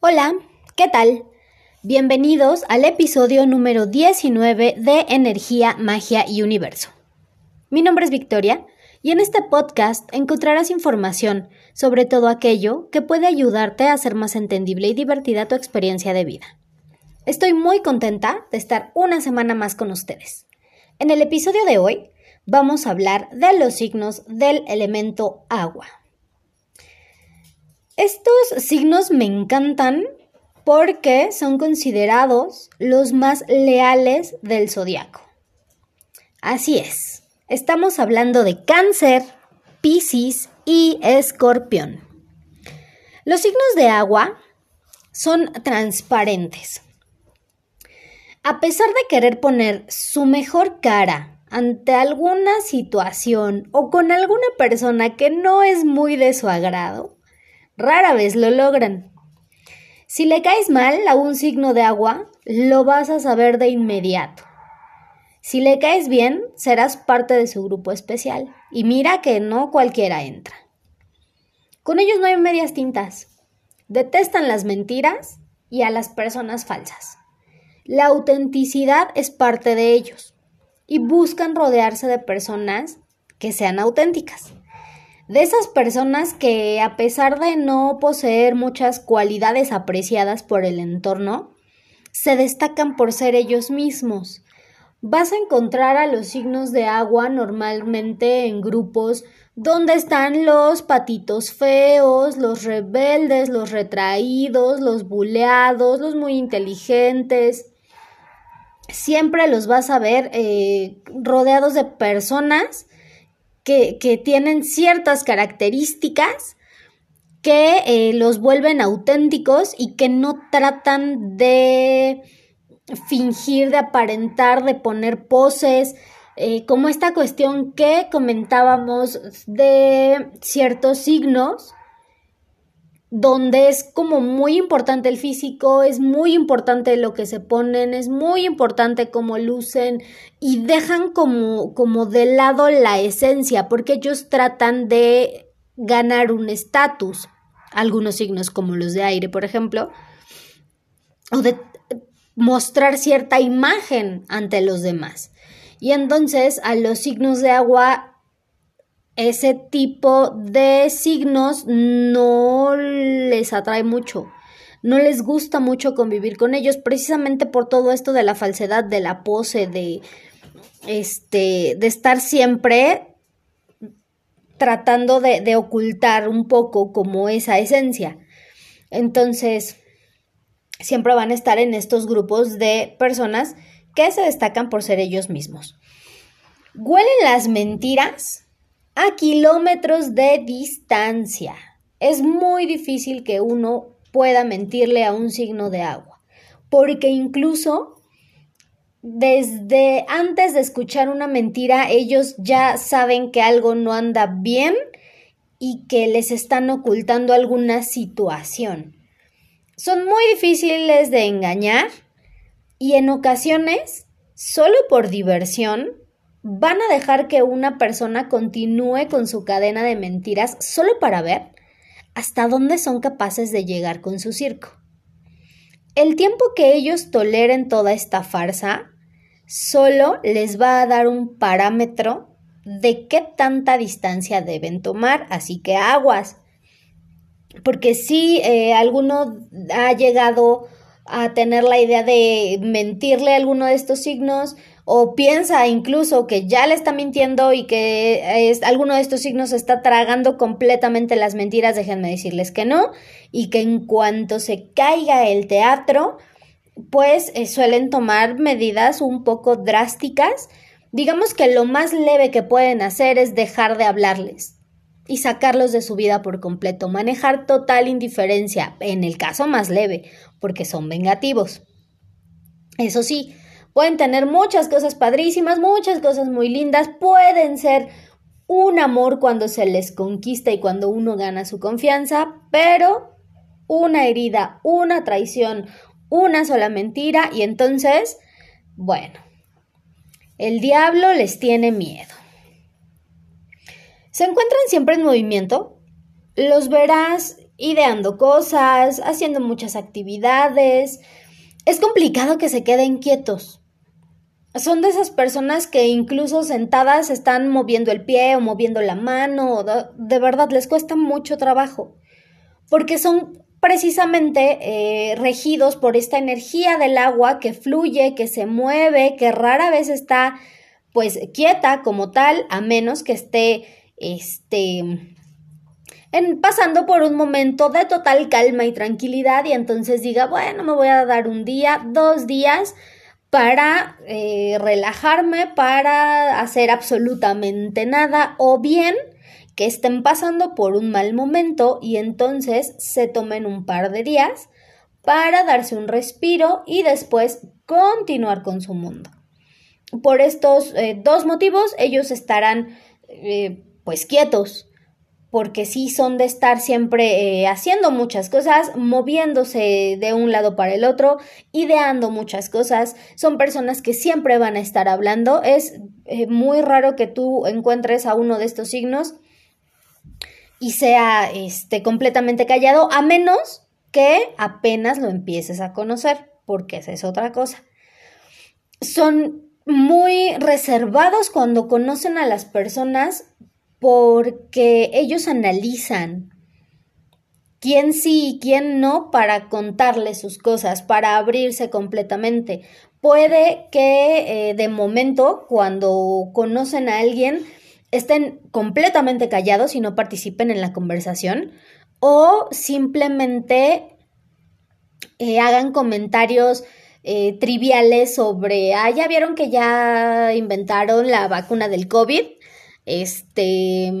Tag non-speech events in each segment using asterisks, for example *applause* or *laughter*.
Hola, ¿qué tal? Bienvenidos al episodio número 19 de Energía, Magia y Universo. Mi nombre es Victoria y en este podcast encontrarás información sobre todo aquello que puede ayudarte a hacer más entendible y divertida tu experiencia de vida. Estoy muy contenta de estar una semana más con ustedes. En el episodio de hoy vamos a hablar de los signos del elemento agua. Estos signos me encantan porque son considerados los más leales del zodiaco. Así es, estamos hablando de cáncer, piscis y escorpión. Los signos de agua son transparentes. A pesar de querer poner su mejor cara ante alguna situación o con alguna persona que no es muy de su agrado, Rara vez lo logran. Si le caes mal a un signo de agua, lo vas a saber de inmediato. Si le caes bien, serás parte de su grupo especial. Y mira que no cualquiera entra. Con ellos no hay medias tintas. Detestan las mentiras y a las personas falsas. La autenticidad es parte de ellos y buscan rodearse de personas que sean auténticas de esas personas que a pesar de no poseer muchas cualidades apreciadas por el entorno, se destacan por ser ellos mismos. Vas a encontrar a los signos de agua normalmente en grupos donde están los patitos feos, los rebeldes, los retraídos, los buleados, los muy inteligentes. Siempre los vas a ver eh, rodeados de personas que, tienen ciertas características que eh, los vuelven auténticos y que no tratan de fingir, de aparentar, de poner poses, eh, como esta cuestión que comentábamos de ciertos signos donde es como muy importante el físico, es muy importante lo que se ponen, es muy importante cómo lucen y dejan como, como de lado la esencia, porque ellos tratan de ganar un estatus, algunos signos como los de aire, por ejemplo, o de mostrar cierta imagen ante los demás. Y entonces a los signos de agua ese tipo de signos no les atrae mucho. No les gusta mucho convivir con ellos, precisamente por todo esto de la falsedad, de la pose, de este, de estar siempre tratando de, de ocultar un poco como esa esencia. Entonces, siempre van a estar en estos grupos de personas que se destacan por ser ellos mismos. ¿Huelen las mentiras? A kilómetros de distancia. Es muy difícil que uno pueda mentirle a un signo de agua, porque incluso desde antes de escuchar una mentira, ellos ya saben que algo no anda bien y que les están ocultando alguna situación. Son muy difíciles de engañar y en ocasiones, solo por diversión, van a dejar que una persona continúe con su cadena de mentiras solo para ver hasta dónde son capaces de llegar con su circo. El tiempo que ellos toleren toda esta farsa solo les va a dar un parámetro de qué tanta distancia deben tomar, así que aguas. Porque si eh, alguno ha llegado a tener la idea de mentirle a alguno de estos signos, o piensa incluso que ya le está mintiendo y que es, alguno de estos signos está tragando completamente las mentiras, déjenme decirles que no, y que en cuanto se caiga el teatro, pues eh, suelen tomar medidas un poco drásticas. Digamos que lo más leve que pueden hacer es dejar de hablarles y sacarlos de su vida por completo, manejar total indiferencia, en el caso más leve, porque son vengativos. Eso sí, Pueden tener muchas cosas padrísimas, muchas cosas muy lindas, pueden ser un amor cuando se les conquista y cuando uno gana su confianza, pero una herida, una traición, una sola mentira y entonces, bueno, el diablo les tiene miedo. Se encuentran siempre en movimiento, los verás ideando cosas, haciendo muchas actividades. Es complicado que se queden quietos. Son de esas personas que incluso sentadas están moviendo el pie o moviendo la mano, de verdad les cuesta mucho trabajo, porque son precisamente eh, regidos por esta energía del agua que fluye, que se mueve, que rara vez está pues quieta como tal, a menos que esté este en, pasando por un momento de total calma y tranquilidad y entonces diga, bueno, me voy a dar un día, dos días para eh, relajarme, para hacer absolutamente nada o bien que estén pasando por un mal momento y entonces se tomen un par de días para darse un respiro y después continuar con su mundo. Por estos eh, dos motivos ellos estarán eh, pues quietos, porque sí son de estar siempre eh, haciendo muchas cosas, moviéndose de un lado para el otro, ideando muchas cosas, son personas que siempre van a estar hablando, es eh, muy raro que tú encuentres a uno de estos signos y sea este, completamente callado, a menos que apenas lo empieces a conocer, porque esa es otra cosa. Son muy reservados cuando conocen a las personas porque ellos analizan quién sí y quién no para contarle sus cosas, para abrirse completamente. Puede que eh, de momento, cuando conocen a alguien, estén completamente callados y no participen en la conversación o simplemente eh, hagan comentarios eh, triviales sobre, ah, ya vieron que ya inventaron la vacuna del COVID este,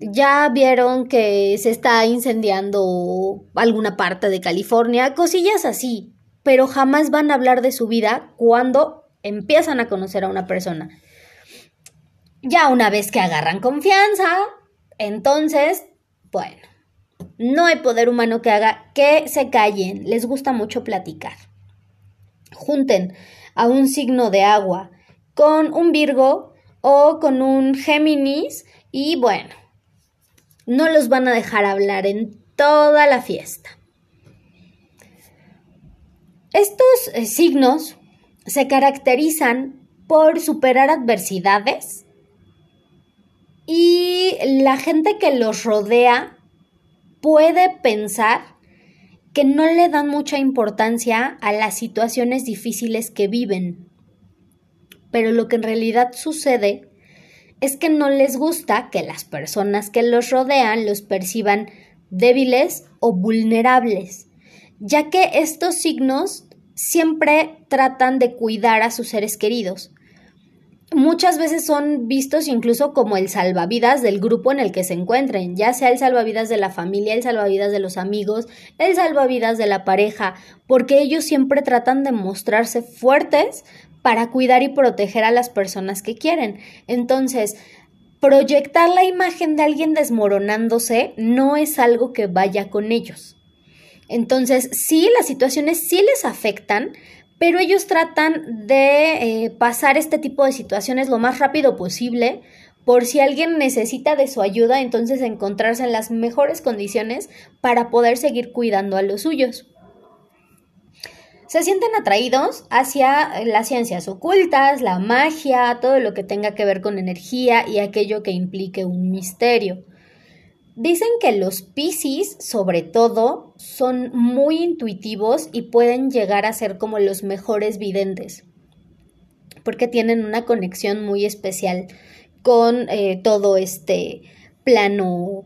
ya vieron que se está incendiando alguna parte de California, cosillas así, pero jamás van a hablar de su vida cuando empiezan a conocer a una persona. Ya una vez que agarran confianza, entonces, bueno, no hay poder humano que haga que se callen, les gusta mucho platicar. Junten a un signo de agua con un Virgo o con un Géminis y bueno, no los van a dejar hablar en toda la fiesta. Estos eh, signos se caracterizan por superar adversidades y la gente que los rodea puede pensar que no le dan mucha importancia a las situaciones difíciles que viven pero lo que en realidad sucede es que no les gusta que las personas que los rodean los perciban débiles o vulnerables, ya que estos signos siempre tratan de cuidar a sus seres queridos. Muchas veces son vistos incluso como el salvavidas del grupo en el que se encuentren, ya sea el salvavidas de la familia, el salvavidas de los amigos, el salvavidas de la pareja, porque ellos siempre tratan de mostrarse fuertes para cuidar y proteger a las personas que quieren. Entonces, proyectar la imagen de alguien desmoronándose no es algo que vaya con ellos. Entonces, sí, las situaciones sí les afectan, pero ellos tratan de eh, pasar este tipo de situaciones lo más rápido posible por si alguien necesita de su ayuda, entonces encontrarse en las mejores condiciones para poder seguir cuidando a los suyos se sienten atraídos hacia las ciencias ocultas, la magia, todo lo que tenga que ver con energía y aquello que implique un misterio. Dicen que los Piscis, sobre todo, son muy intuitivos y pueden llegar a ser como los mejores videntes, porque tienen una conexión muy especial con eh, todo este plano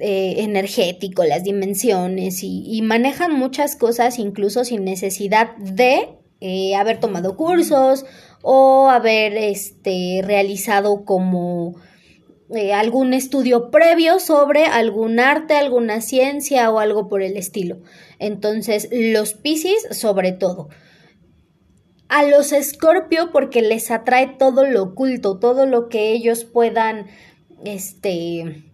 eh, energético, las dimensiones y, manejan muchas cosas incluso sin necesidad de eh, haber tomado cursos o haber este, realizado como eh, algún estudio previo sobre algún arte, alguna ciencia o algo por el estilo. Entonces, los Pisces sobre todo. A los Escorpio porque les atrae todo lo oculto, todo lo que ellos puedan, este,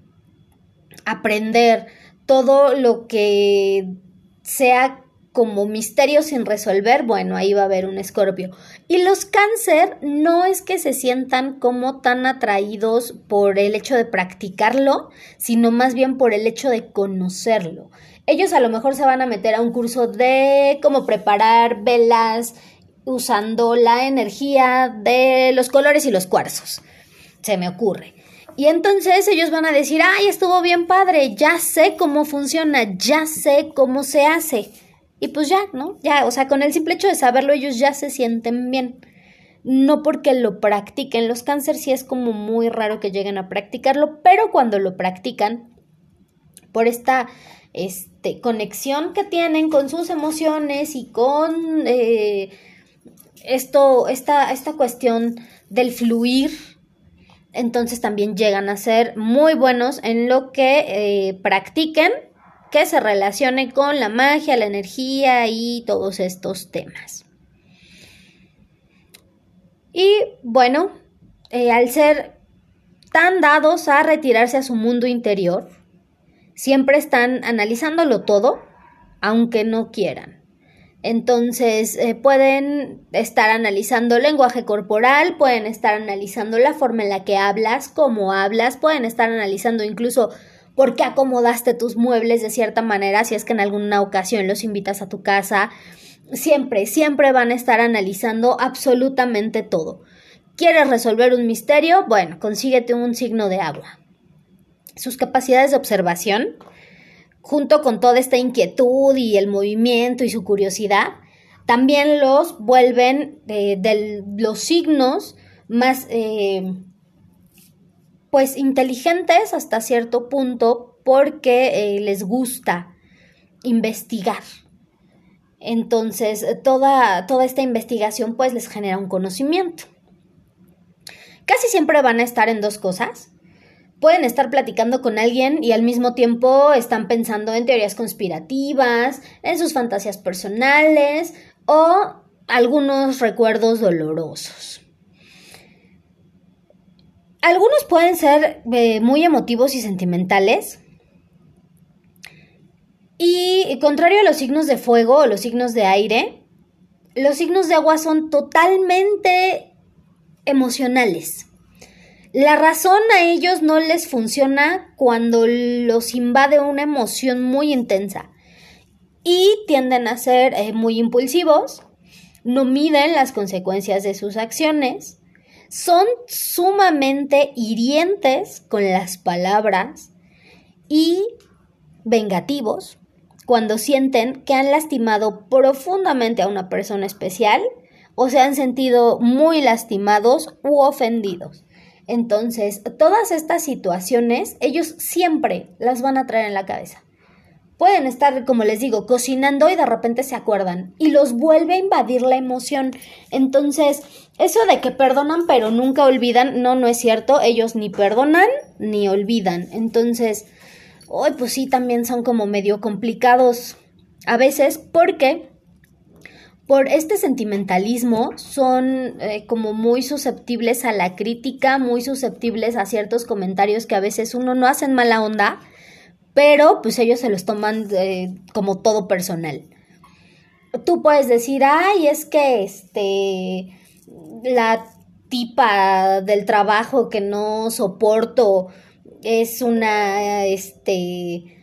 aprender todo lo que sea como misterio sin resolver, bueno, ahí va a haber un escorpio. Y los cáncer no es que se sientan como tan atraídos por el hecho de practicarlo, sino más bien por el hecho de conocerlo. Ellos a lo mejor se van a meter a un curso de cómo preparar velas usando la energía de los colores y los cuarzos. Se me ocurre. Y entonces ellos van a decir, ay, estuvo bien padre, ya sé cómo funciona, ya sé cómo se hace. Y pues ya, ¿no? Ya, o sea, con el simple hecho de saberlo ellos ya se sienten bien. No porque lo practiquen. Los cáncer sí es como muy raro que lleguen a practicarlo, pero cuando lo practican, por esta este, conexión que tienen con sus emociones y con eh, esto, esta, esta cuestión del fluir entonces también llegan a ser muy buenos en lo que eh, practiquen que se relacione con la magia, la energía y todos estos temas. Y bueno, eh, al ser tan dados a retirarse a su mundo interior, siempre están analizándolo todo, aunque no quieran. Entonces, eh, pueden estar analizando lenguaje corporal, pueden estar analizando la forma en la que hablas, cómo hablas, pueden estar analizando incluso por qué acomodaste tus muebles de cierta manera, si es que en alguna ocasión los invitas a tu casa. Siempre, siempre van a estar analizando absolutamente todo. ¿Quieres resolver un misterio? Bueno, consíguete un signo de agua. Sus capacidades de observación junto con toda esta inquietud y el movimiento y su curiosidad, también los vuelven eh, de los signos más, eh, pues, inteligentes hasta cierto punto porque eh, les gusta investigar. Entonces, toda, toda esta investigación, pues, les genera un conocimiento. Casi siempre van a estar en dos cosas pueden estar platicando con alguien y al mismo tiempo están pensando en teorías conspirativas, en sus fantasías personales o algunos recuerdos dolorosos. Algunos pueden ser eh, muy emotivos y sentimentales. Y contrario a los signos de fuego o los signos de aire, los signos de agua son totalmente emocionales. La razón a ellos no les funciona cuando los invade una emoción muy intensa y tienden a ser eh, muy impulsivos, no miden las consecuencias de sus acciones, son sumamente hirientes con las palabras y vengativos cuando sienten que han lastimado profundamente a una persona especial o se han sentido muy lastimados u ofendidos. Entonces, todas estas situaciones, ellos siempre las van a traer en la cabeza. Pueden estar, como les digo, cocinando y de repente se acuerdan y los vuelve a invadir la emoción. Entonces, eso de que perdonan pero nunca olvidan, no, no es cierto. Ellos ni perdonan ni olvidan. Entonces, hoy pues sí, también son como medio complicados a veces porque por este sentimentalismo son eh, como muy susceptibles a la crítica, muy susceptibles a ciertos comentarios que a veces uno no hace en mala onda, pero pues ellos se los toman eh, como todo personal. Tú puedes decir, ay, es que este, la tipa del trabajo que no soporto es una, este,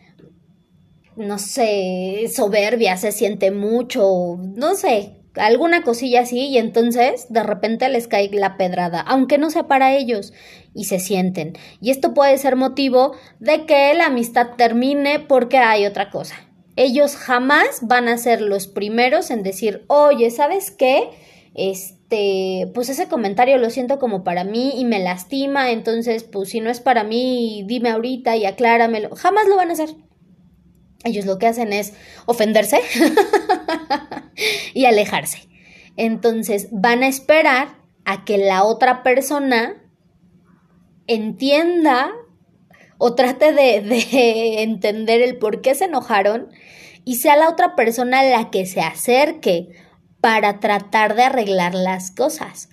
no sé, soberbia, se siente mucho, no sé, alguna cosilla así y entonces de repente les cae la pedrada, aunque no sea para ellos y se sienten. Y esto puede ser motivo de que la amistad termine porque hay otra cosa. Ellos jamás van a ser los primeros en decir, oye, ¿sabes qué? Este, pues ese comentario lo siento como para mí y me lastima, entonces, pues si no es para mí, dime ahorita y acláramelo. Jamás lo van a hacer. Ellos lo que hacen es ofenderse *laughs* y alejarse. Entonces van a esperar a que la otra persona entienda o trate de, de, entender el por qué se enojaron y sea la otra persona la que se acerque para tratar de arreglar las cosas.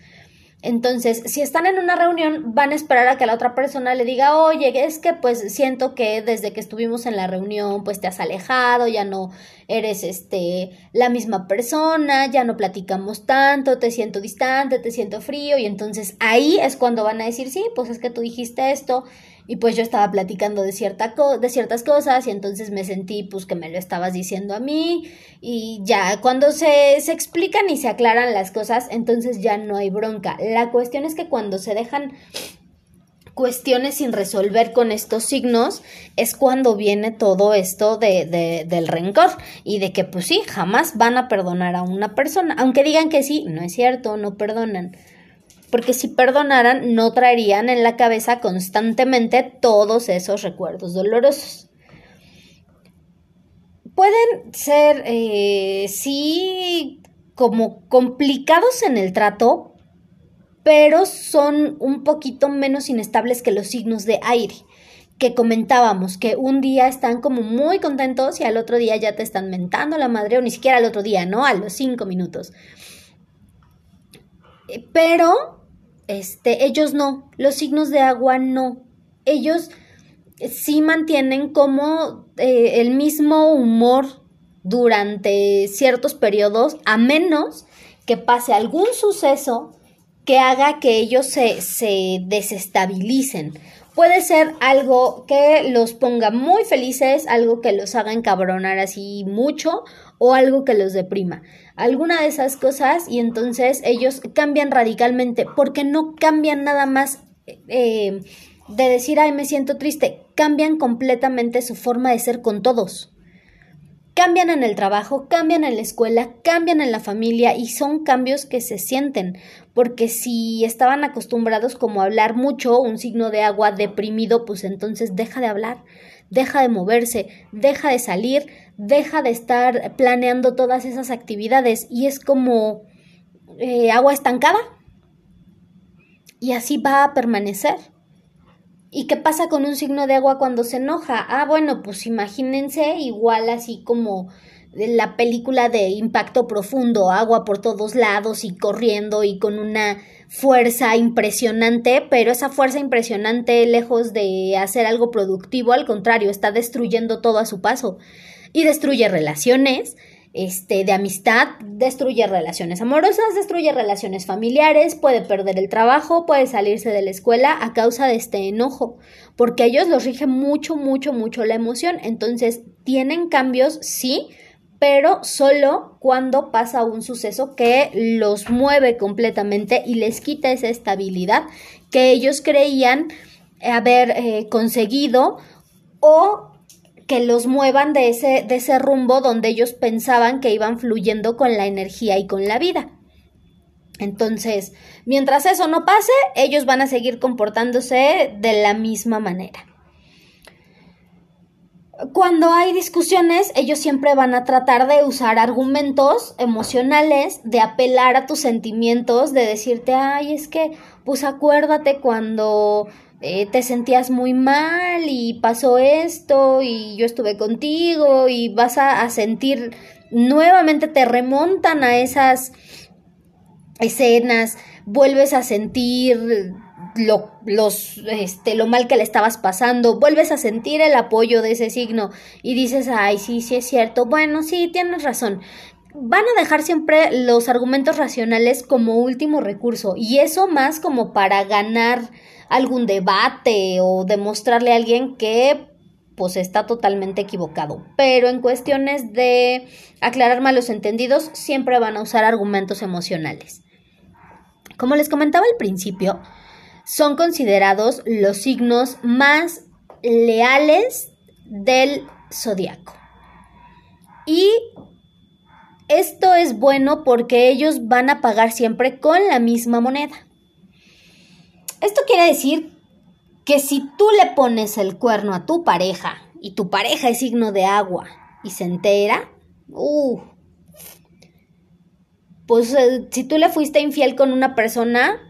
Entonces, si están en una reunión, van a esperar a que la otra persona le diga, oye, es que pues siento que desde que estuvimos en la reunión, pues te has alejado, ya no eres este la misma persona, ya no platicamos tanto, te siento distante, te siento frío, y entonces ahí es cuando van a decir, sí, pues es que tú dijiste esto, y pues yo estaba platicando de, cierta de ciertas cosas y entonces me sentí pues que me lo estabas diciendo a mí y ya cuando se, se explican y se aclaran las cosas entonces ya no hay bronca. La cuestión es que cuando se dejan cuestiones sin resolver con estos signos es cuando viene todo esto de, de, del rencor y de que pues sí, jamás van a perdonar a una persona, aunque digan que sí, no es cierto, no perdonan porque si perdonaran no traerían en la cabeza constantemente todos esos recuerdos dolorosos. Pueden ser, eh, sí, como complicados en el trato, pero son un poquito menos inestables que los signos de aire que comentábamos, que un día están como muy contentos y al otro día ya te están mentando la madre, o ni siquiera al otro día, ¿no? A los cinco minutos. Eh, pero este, ellos no, los signos de agua no. Ellos sí mantienen como eh, el mismo humor durante ciertos periodos, a menos que pase algún suceso que haga que ellos se, se desestabilicen. Puede ser algo que los ponga muy felices, algo que los haga encabronar así mucho o algo que los deprima alguna de esas cosas y entonces ellos cambian radicalmente porque no cambian nada más eh, de decir, ay, me siento triste, cambian completamente su forma de ser con todos. Cambian en el trabajo, cambian en la escuela, cambian en la familia y son cambios que se sienten, porque si estaban acostumbrados como a hablar mucho, un signo de agua deprimido, pues entonces deja de hablar, deja de moverse, deja de salir, deja de estar planeando todas esas actividades y es como eh, agua estancada. Y así va a permanecer. ¿Y qué pasa con un signo de agua cuando se enoja? Ah, bueno, pues imagínense igual así como la película de impacto profundo, agua por todos lados y corriendo y con una fuerza impresionante, pero esa fuerza impresionante, lejos de hacer algo productivo, al contrario, está destruyendo todo a su paso y destruye relaciones, este, de amistad, destruye relaciones amorosas, destruye relaciones familiares, puede perder el trabajo, puede salirse de la escuela a causa de este enojo, porque a ellos los rige mucho, mucho, mucho la emoción. Entonces, tienen cambios, sí, pero solo cuando pasa un suceso que los mueve completamente y les quita esa estabilidad que ellos creían haber eh, conseguido o que los muevan de ese, de ese rumbo donde ellos pensaban que iban fluyendo con la energía y con la vida. Entonces, mientras eso no pase, ellos van a seguir comportándose de la misma manera. Cuando hay discusiones, ellos siempre van a tratar de usar argumentos emocionales, de apelar a tus sentimientos, de decirte, ay, es que, pues acuérdate cuando eh, te sentías muy mal y pasó esto y yo estuve contigo y vas a, sentir, nuevamente te remontan a esas escenas, vuelves a sentir lo, los, este, lo mal que le estabas pasando, vuelves a sentir el apoyo de ese signo y dices, ay, sí, sí es cierto, bueno, sí, tienes razón. Van a dejar siempre los argumentos racionales como último recurso y eso más como para ganar algún debate o demostrarle a alguien que pues está totalmente equivocado. Pero en cuestiones de aclarar malos entendidos, siempre van a usar argumentos emocionales. Como les comentaba al principio, son considerados los signos más leales del zodiaco. Y esto es bueno porque ellos van a pagar siempre con la misma moneda. Esto quiere decir que si tú le pones el cuerno a tu pareja y tu pareja es signo de agua y se entera, uh, pues eh, si tú le fuiste infiel con una persona,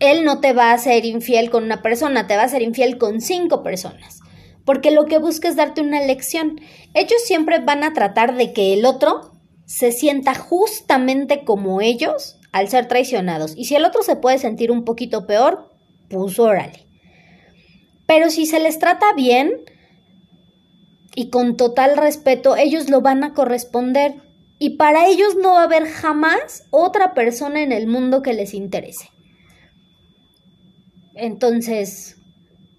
él no te va a ser infiel con una persona, te va a ser infiel con cinco personas. Porque lo que busca es darte una lección. Ellos siempre van a tratar de que el otro se sienta justamente como ellos al ser traicionados. Y si el otro se puede sentir un poquito peor, pues órale. Pero si se les trata bien y con total respeto, ellos lo van a corresponder. Y para ellos no va a haber jamás otra persona en el mundo que les interese. Entonces,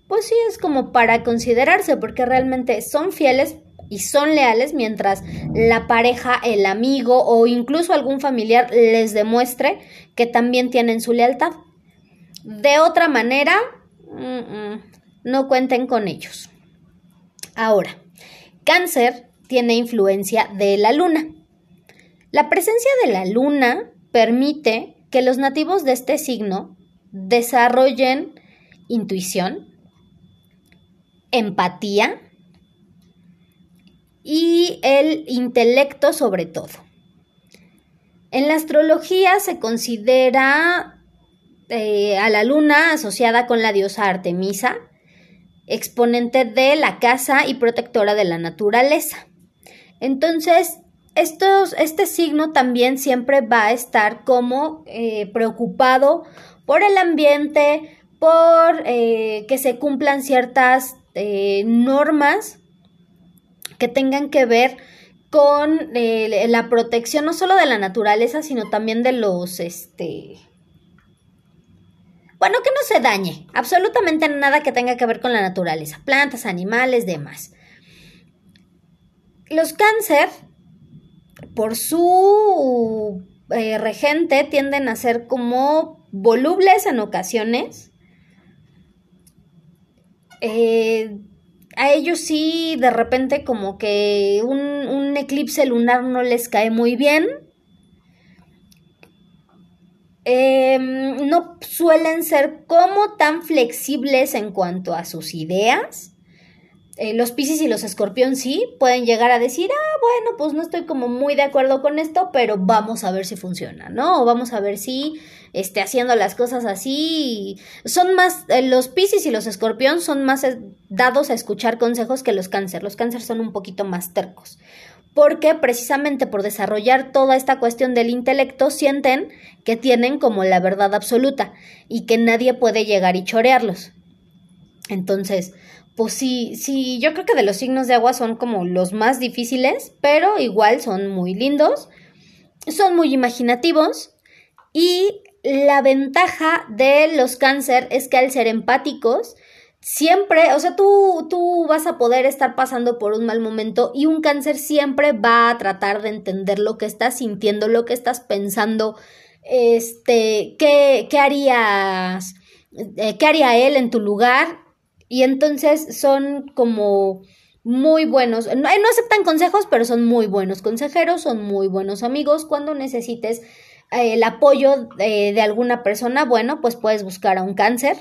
pues sí es como para considerarse, porque realmente son fieles y son leales mientras la pareja, el amigo o incluso algún familiar les demuestre que también tienen su lealtad. De otra manera, no cuenten con ellos. Ahora, cáncer tiene influencia de la luna. La presencia de la luna permite que los nativos de este signo desarrollen intuición, empatía, y el intelecto sobre todo. En la astrología se considera eh, a la luna asociada con la diosa Artemisa, exponente de la casa y protectora de la naturaleza. Entonces, este signo también siempre va a estar como eh, preocupado por el ambiente, por eh, que se cumplan ciertas normas que tengan que ver con eh, la protección no solo de la naturaleza, sino también de los, este... Bueno, que no se dañe, absolutamente nada que tenga que ver con la naturaleza, plantas, animales, demás. Los cáncer, por su eh, regente, tienden a ser como volubles en ocasiones. Eh, a ellos sí, de repente como que un, eclipse lunar no les cae muy bien. Em, no suelen ser como tan flexibles en cuanto a sus ideas. Eh, los Piscis y los Escorpión sí pueden llegar a decir, ah, bueno, pues no estoy como muy de acuerdo con esto, pero vamos a ver si funciona, ¿no? O vamos a ver si esté haciendo las cosas así. Son más, eh, los Piscis y los Escorpión son más eh, dados a escuchar consejos que los Cáncer. Los Cáncer son un poquito más tercos. Porque precisamente por desarrollar toda esta cuestión del intelecto sienten que tienen como la verdad absoluta y que nadie puede llegar y chorearlos. Entonces, pues sí, sí, yo creo que de los signos de agua son como los más difíciles, pero igual son muy lindos, son muy imaginativos y la ventaja de los cáncer es que al ser empáticos, siempre, o sea, tú, tú vas a poder estar pasando por un mal momento y un cáncer siempre va a tratar de entender lo que estás sintiendo, lo que estás pensando, este, qué, qué harías, eh, qué haría él en tu lugar y entonces son como muy buenos, no, no, aceptan consejos, pero son muy buenos consejeros, son muy buenos amigos. Cuando necesites eh, el apoyo de, de alguna persona, bueno, pues puedes buscar a un cáncer,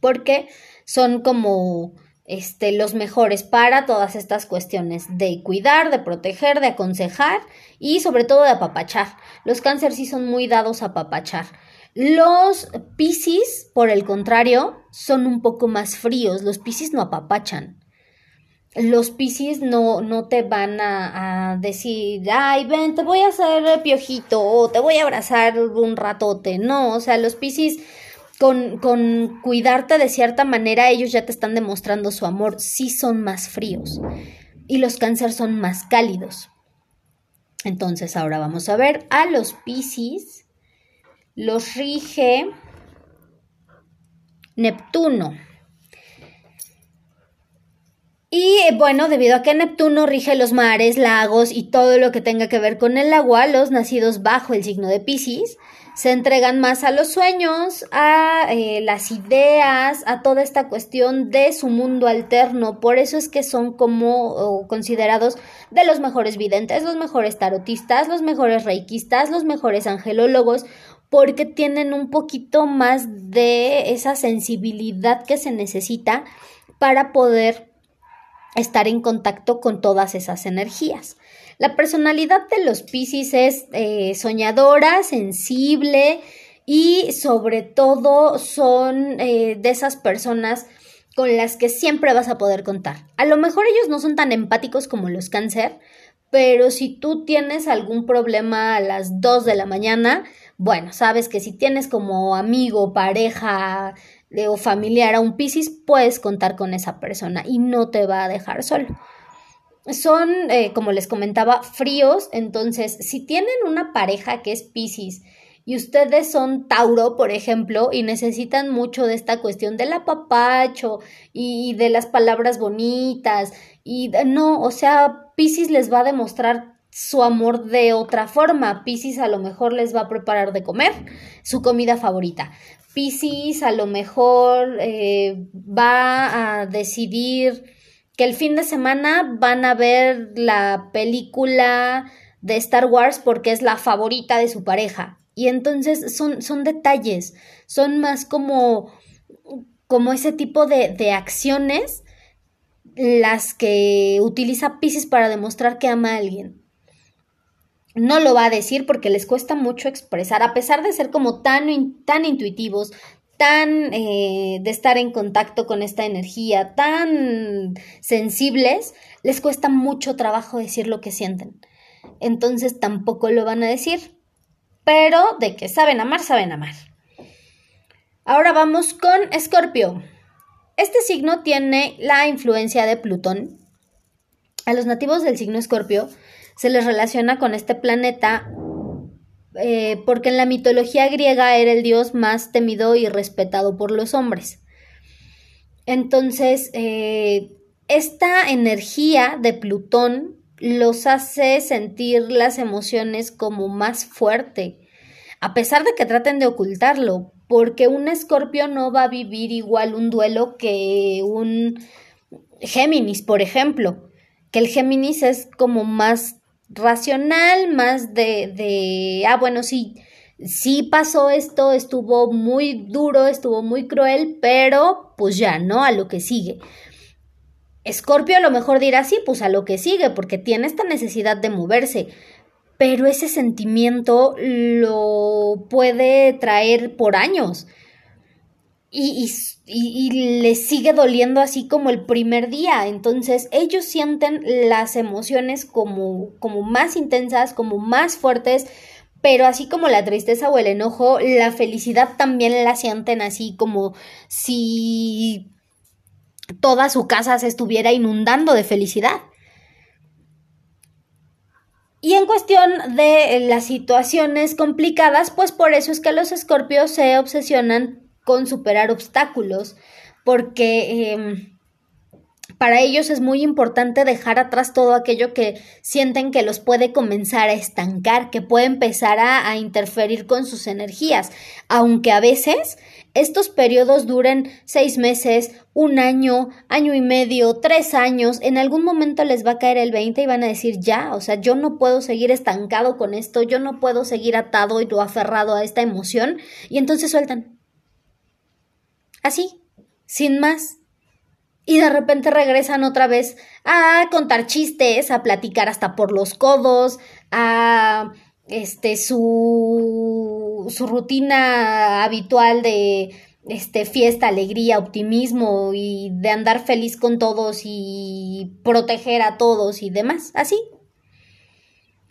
porque son como este, los mejores para todas estas cuestiones de cuidar, de proteger, de aconsejar y sobre todo de apapachar. Los cánceres sí son muy dados a apapachar. Los Piscis, por el contrario, son un poco más fríos. Los Piscis no apapachan. Los Piscis no, no te van a, decir, ay, ven, te voy a hacer piojito o te voy a abrazar un ratote. No, o sea, los Piscis con, con cuidarte de cierta manera, ellos ya te están demostrando su amor. Sí son más fríos. Y los cáncer son más cálidos. Entonces, ahora vamos a ver a los Piscis los rige Neptuno. Y bueno, debido a que Neptuno rige los mares, lagos y todo lo que tenga que ver con el agua, los nacidos bajo el signo de Pisces se entregan más a los sueños, a eh, las ideas, a toda esta cuestión de su mundo alterno. Por eso es que son como considerados de los mejores videntes, los mejores tarotistas, los mejores reikistas, los mejores angelólogos porque tienen un poquito más de esa sensibilidad que se necesita para poder estar en contacto con todas esas energías. La personalidad de los Pisces es eh, soñadora, sensible y sobre todo son eh, de esas personas con las que siempre vas a poder contar. A lo mejor ellos no son tan empáticos como los cáncer, pero si tú tienes algún problema a las 2 de la mañana, bueno, sabes que si tienes como amigo, pareja eh, o familiar a un Piscis, puedes contar con esa persona y no te va a dejar solo. Son, eh, como les comentaba, fríos, entonces si tienen una pareja que es Piscis, y ustedes son Tauro, por ejemplo, y necesitan mucho de esta cuestión del apapacho y de las palabras bonitas y no, o sea, Piscis les va a demostrar su amor de otra forma. Piscis a lo mejor les va a preparar de comer su comida favorita. Piscis a lo mejor eh, va a decidir que el fin de semana van a ver la película de Star Wars porque es la favorita de su pareja. Y entonces son, son detalles, son más como, como ese tipo de, de acciones las que utiliza Pisces para demostrar que ama a alguien. No lo va a decir porque les cuesta mucho expresar, a pesar de ser como tan, tan intuitivos, tan eh, de estar en contacto con esta energía, tan sensibles, les cuesta mucho trabajo decir lo que sienten. Entonces tampoco lo van a decir pero de que saben amar, saben amar. Ahora vamos con Escorpio. Este signo tiene la influencia de Plutón. A los nativos del signo Escorpio se les relaciona con este planeta eh, porque en la mitología griega era el dios más temido y respetado por los hombres. Entonces, eh, esta energía de Plutón los hace sentir las emociones como más fuerte, a pesar de que traten de ocultarlo, porque un escorpio no va a vivir igual un duelo que un Géminis, por ejemplo, que el Géminis es como más racional, más de, de ah, bueno, sí, sí pasó esto, estuvo muy duro, estuvo muy cruel, pero pues ya, ¿no? A lo que sigue. Escorpio a lo mejor dirá sí, pues a lo que sigue, porque tiene esta necesidad de moverse, pero ese sentimiento lo puede traer por años. Y, y, le sigue doliendo así como el primer día. Entonces ellos sienten las emociones como, como más intensas, como más fuertes, pero así como la tristeza o el enojo, la felicidad también la sienten así como si toda su casa se estuviera inundando de felicidad. Y en cuestión de las situaciones complicadas, pues por eso es que los escorpios se obsesionan con superar obstáculos, porque em, para ellos es muy importante dejar atrás todo aquello que sienten que los puede comenzar a estancar, que puede empezar a, a interferir con sus energías, aunque a veces estos periodos duren seis meses, un año, año y medio, tres años, en algún momento les va a caer el 20 y van a decir ya, o sea, yo no puedo seguir estancado con esto, yo no puedo seguir atado y aferrado a esta emoción, y entonces sueltan. Así, sin más. Y de repente regresan otra vez a contar chistes, a platicar hasta por los codos, a este su, su rutina habitual de este, fiesta, alegría, optimismo y de andar feliz con todos y proteger a todos y demás, así.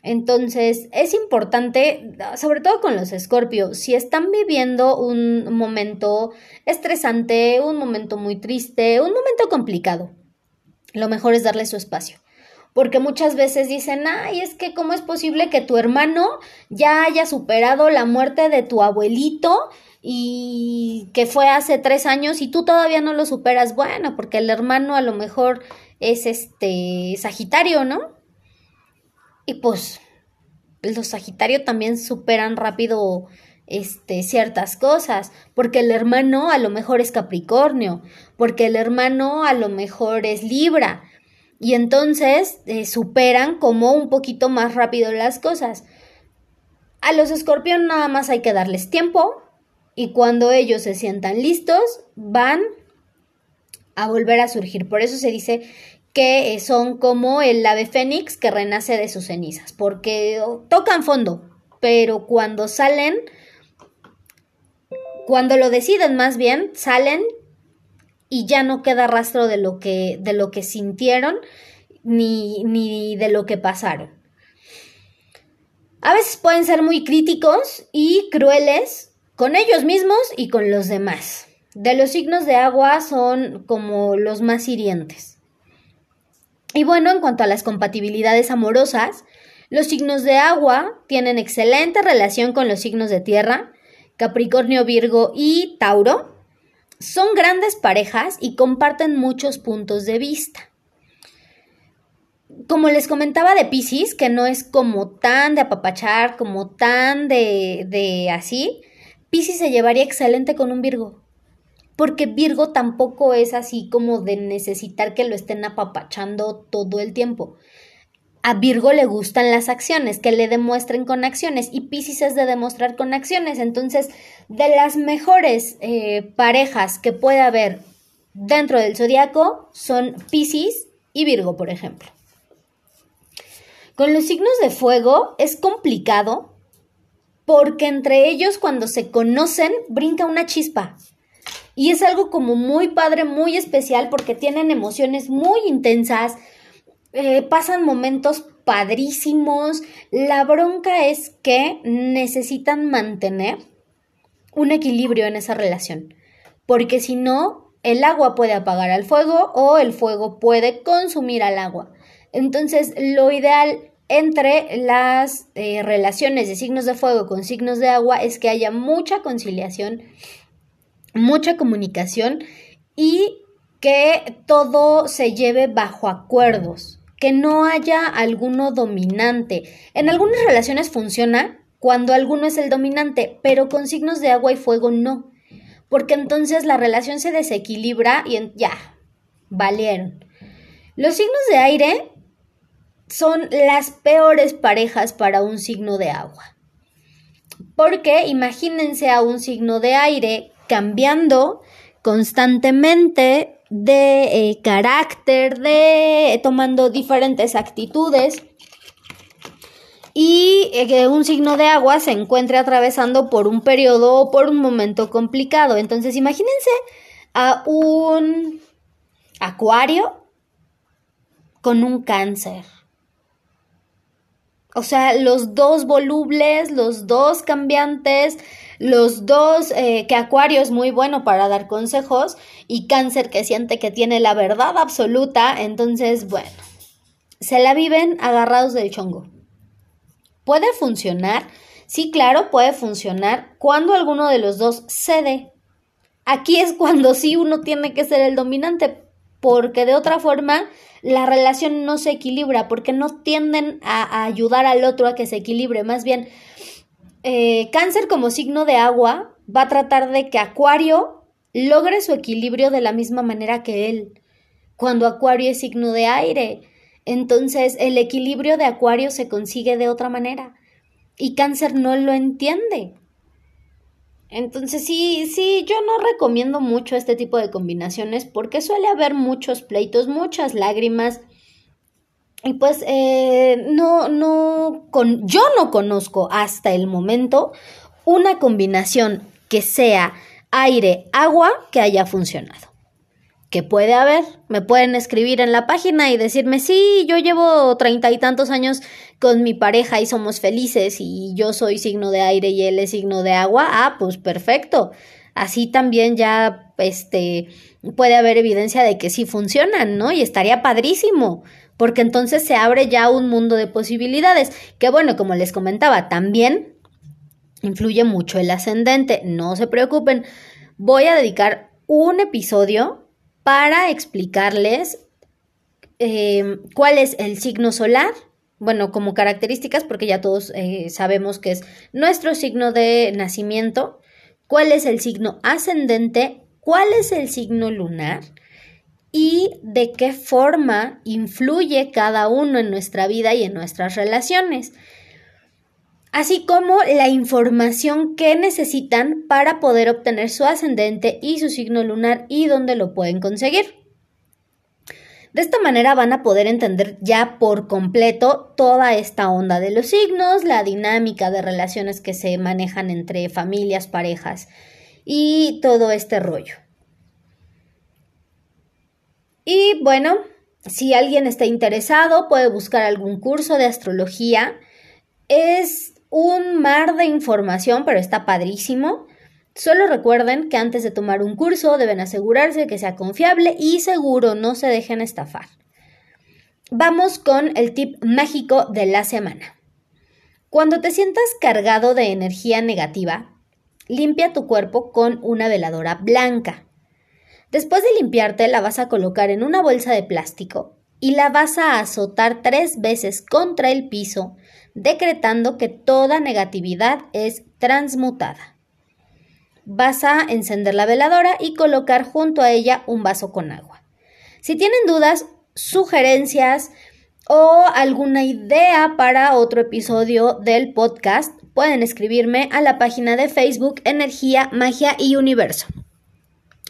Entonces, es importante, sobre todo con los escorpios, si están viviendo un momento estresante, un momento muy triste, un momento complicado, lo mejor es darle su espacio porque muchas veces dicen, ay, es que cómo es posible que tu hermano ya haya superado la muerte de tu abuelito y que fue hace tres años y tú todavía no lo superas. Bueno, porque el hermano a lo mejor es este Sagitario, ¿no? Y pues los Sagitario también superan rápido este, ciertas cosas, porque el hermano a lo mejor es Capricornio, porque el hermano a lo mejor es Libra, y entonces eh, superan como un poquito más rápido las cosas. A los escorpión nada más hay que darles tiempo y cuando ellos se sientan listos van a volver a surgir. Por eso se dice que eh, son como el ave fénix que renace de sus cenizas, porque tocan fondo, pero cuando salen, cuando lo deciden más bien, salen y ya no queda rastro de lo que, de lo que sintieron, ni, ni de lo que pasaron. A veces pueden ser muy críticos y crueles con ellos mismos y con los demás. De los signos de agua son como los más hirientes. Y bueno, en cuanto a las compatibilidades amorosas, los signos de agua tienen excelente relación con los signos de tierra, Capricornio, Virgo y Tauro. Son grandes parejas y comparten muchos puntos de vista. Como les comentaba de Pisces, que no es como tan de apapachar, como tan de, de así, Pisces se llevaría excelente con un Virgo porque Virgo tampoco es así como de necesitar que lo estén apapachando todo el tiempo. A Virgo le gustan las acciones, que le demuestren con acciones, y Pisces es de demostrar con acciones. Entonces, de las mejores eh, parejas que puede haber dentro del zodiaco son Pisces y Virgo, por ejemplo. Con los signos de fuego es complicado porque entre ellos cuando se conocen brinca una chispa. Y es algo como muy padre, muy especial, porque tienen emociones muy intensas, eh, pasan momentos padrísimos. La bronca es que necesitan mantener un equilibrio en esa relación, porque si no, el agua puede apagar al fuego o el fuego puede consumir al agua. Entonces, lo ideal entre las eh, relaciones de signos de fuego con signos de agua es que haya mucha conciliación mucha comunicación y que todo se lleve bajo acuerdos, que no haya alguno dominante. En algunas relaciones funciona cuando alguno es el dominante, pero con signos de agua y fuego no, porque entonces la relación se desequilibra y ya, valieron. Los signos de aire son las peores parejas para un signo de agua. Porque imagínense a un signo de aire cambiando constantemente de eh, carácter, de tomando diferentes actitudes y eh, un signo de agua se encuentre atravesando por un periodo o por un momento complicado. Entonces imagínense a un acuario con un cáncer. O sea, los dos volubles, los dos cambiantes, los dos, eh, que Acuario es muy bueno para dar consejos y Cáncer que siente que tiene la verdad absoluta, entonces, bueno, se la viven agarrados del chongo. ¿Puede funcionar? Sí, claro, puede funcionar cuando alguno de los dos cede. Aquí es cuando sí uno tiene que ser el dominante, porque de otra forma la relación no se equilibra, porque no tienden a ayudar al otro a que se equilibre, más bien eh, cáncer como signo de agua va a tratar de que Acuario logre su equilibrio de la misma manera que él. Cuando Acuario es signo de aire, entonces el equilibrio de Acuario se consigue de otra manera. Y Cáncer no lo entiende. Entonces sí, sí, yo no recomiendo mucho este tipo de combinaciones porque suele haber muchos pleitos, muchas lágrimas, y pues eh, no, no, con, yo no conozco hasta el momento una combinación que sea aire-agua que haya funcionado. Que puede haber, me pueden escribir en la página y decirme, sí, yo llevo treinta y tantos años con mi pareja y somos felices y yo soy signo de aire y él es signo de agua. Ah, pues perfecto. Así también ya, este, puede haber evidencia de que sí funcionan, ¿no? Y estaría padrísimo porque entonces se abre ya un mundo de posibilidades, que bueno, como les comentaba, también influye mucho el ascendente, no se preocupen, voy a dedicar un episodio para explicarles eh, cuál es el signo solar, bueno, como características, porque ya todos eh, sabemos que es nuestro signo de nacimiento, cuál es el signo ascendente, cuál es el signo lunar, y de qué forma influye cada uno en nuestra vida y en nuestras relaciones, así como la información que necesitan para poder obtener su ascendente y su signo lunar y dónde lo pueden conseguir. De esta manera van a poder entender ya por completo toda esta onda de los signos, la dinámica de relaciones que se manejan entre familias, parejas y todo este rollo. Y bueno, Si alguien está interesado, puede buscar algún curso de astrología. Es un mar de información, pero está padrísimo. Solo recuerden que antes de tomar un curso deben asegurarse que sea confiable y seguro, no se dejen estafar. Vamos con el tip mágico de la semana. Cuando te sientas cargado de energía negativa, limpia tu cuerpo con una veladora blanca. Después de limpiarte, la vas a colocar en una bolsa de plástico y la vas a azotar tres veces contra el piso, decretando que toda negatividad es transmutada. Vas a encender la veladora y colocar junto a ella un vaso con agua. Si tienen dudas, sugerencias o alguna idea para otro episodio del podcast, pueden escribirme a la página de Facebook Energía, Magia y Universo.